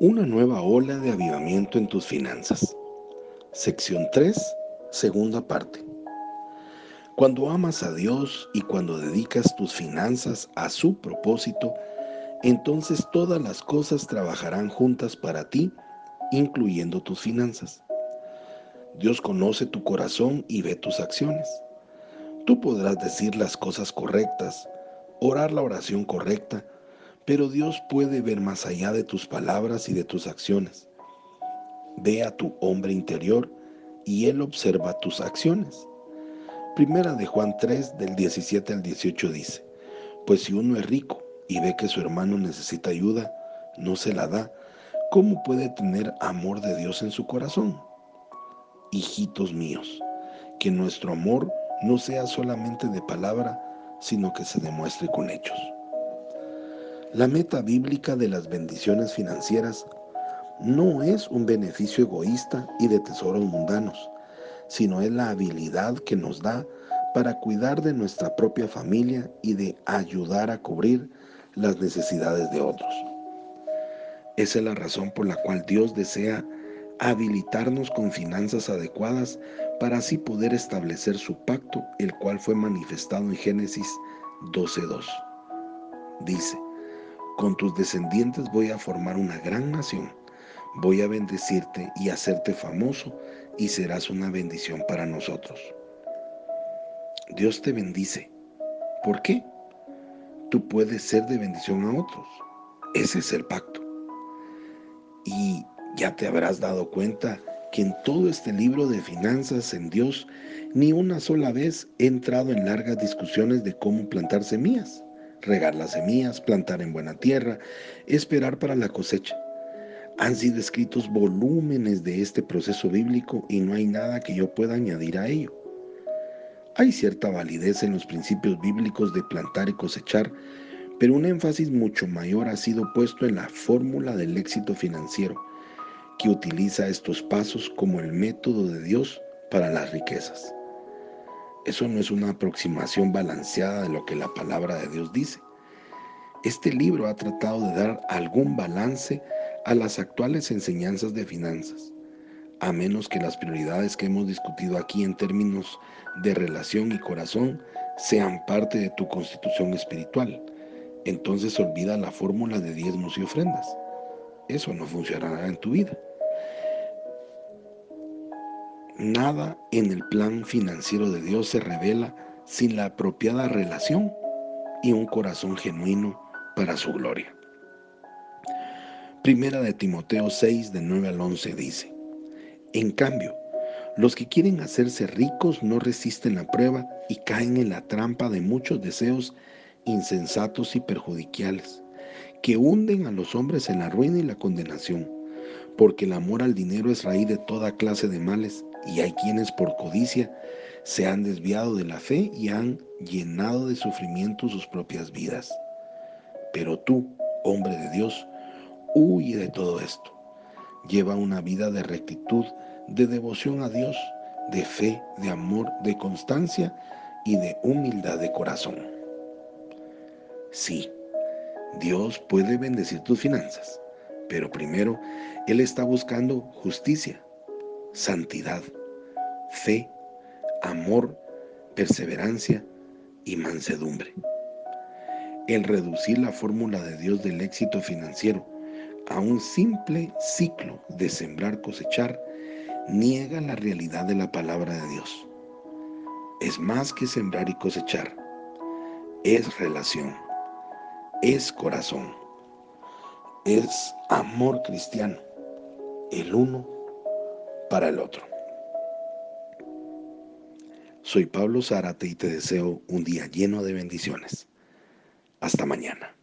Una nueva ola de avivamiento en tus finanzas. Sección 3, segunda parte. Cuando amas a Dios y cuando dedicas tus finanzas a su propósito, entonces todas las cosas trabajarán juntas para ti, incluyendo tus finanzas. Dios conoce tu corazón y ve tus acciones. Tú podrás decir las cosas correctas, orar la oración correcta, pero Dios puede ver más allá de tus palabras y de tus acciones. Ve a tu hombre interior y Él observa tus acciones. Primera de Juan 3 del 17 al 18 dice, pues si uno es rico y ve que su hermano necesita ayuda, no se la da, ¿cómo puede tener amor de Dios en su corazón? Hijitos míos, que nuestro amor no sea solamente de palabra, sino que se demuestre con hechos. La meta bíblica de las bendiciones financieras no es un beneficio egoísta y de tesoros mundanos, sino es la habilidad que nos da para cuidar de nuestra propia familia y de ayudar a cubrir las necesidades de otros. Esa es la razón por la cual Dios desea habilitarnos con finanzas adecuadas para así poder establecer su pacto, el cual fue manifestado en Génesis 12.2. Dice, con tus descendientes voy a formar una gran nación. Voy a bendecirte y hacerte famoso y serás una bendición para nosotros. Dios te bendice. ¿Por qué? Tú puedes ser de bendición a otros. Ese es el pacto. Y ya te habrás dado cuenta que en todo este libro de finanzas en Dios, ni una sola vez he entrado en largas discusiones de cómo plantar semillas regar las semillas, plantar en buena tierra, esperar para la cosecha. Han sido escritos volúmenes de este proceso bíblico y no hay nada que yo pueda añadir a ello. Hay cierta validez en los principios bíblicos de plantar y cosechar, pero un énfasis mucho mayor ha sido puesto en la fórmula del éxito financiero, que utiliza estos pasos como el método de Dios para las riquezas. Eso no es una aproximación balanceada de lo que la palabra de Dios dice. Este libro ha tratado de dar algún balance a las actuales enseñanzas de finanzas, a menos que las prioridades que hemos discutido aquí en términos de relación y corazón sean parte de tu constitución espiritual. Entonces olvida la fórmula de diezmos y ofrendas. Eso no funcionará en tu vida. Nada en el plan financiero de Dios se revela sin la apropiada relación y un corazón genuino para su gloria. Primera de Timoteo 6, de 9 al 11 dice, En cambio, los que quieren hacerse ricos no resisten la prueba y caen en la trampa de muchos deseos insensatos y perjudiciales, que hunden a los hombres en la ruina y la condenación, porque el amor al dinero es raíz de toda clase de males y hay quienes por codicia se han desviado de la fe y han llenado de sufrimiento sus propias vidas. Pero tú, hombre de Dios, huye de todo esto. Lleva una vida de rectitud, de devoción a Dios, de fe, de amor, de constancia y de humildad de corazón. Sí, Dios puede bendecir tus finanzas, pero primero Él está buscando justicia, santidad, fe, amor, perseverancia y mansedumbre. El reducir la fórmula de Dios del éxito financiero a un simple ciclo de sembrar cosechar niega la realidad de la palabra de Dios. Es más que sembrar y cosechar. Es relación. Es corazón. Es amor cristiano. El uno para el otro. Soy Pablo Zárate y te deseo un día lleno de bendiciones. Hasta mañana.